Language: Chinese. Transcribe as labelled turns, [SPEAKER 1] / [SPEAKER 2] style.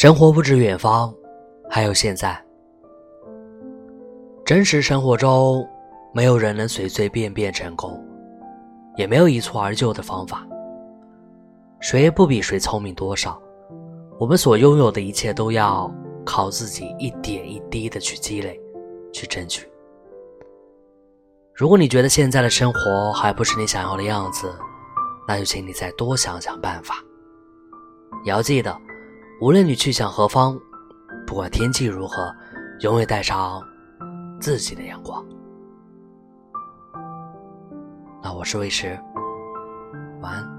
[SPEAKER 1] 生活不止远方，还有现在。真实生活中，没有人能随随便便成功，也没有一蹴而就的方法。谁也不比谁聪明多少。我们所拥有的一切，都要靠自己一点一滴的去积累，去争取。如果你觉得现在的生活还不是你想要的样子，那就请你再多想想办法。也要记得，无论你去向何方，不管天气如何，永远带上自己的阳光。那我是魏迟，晚安。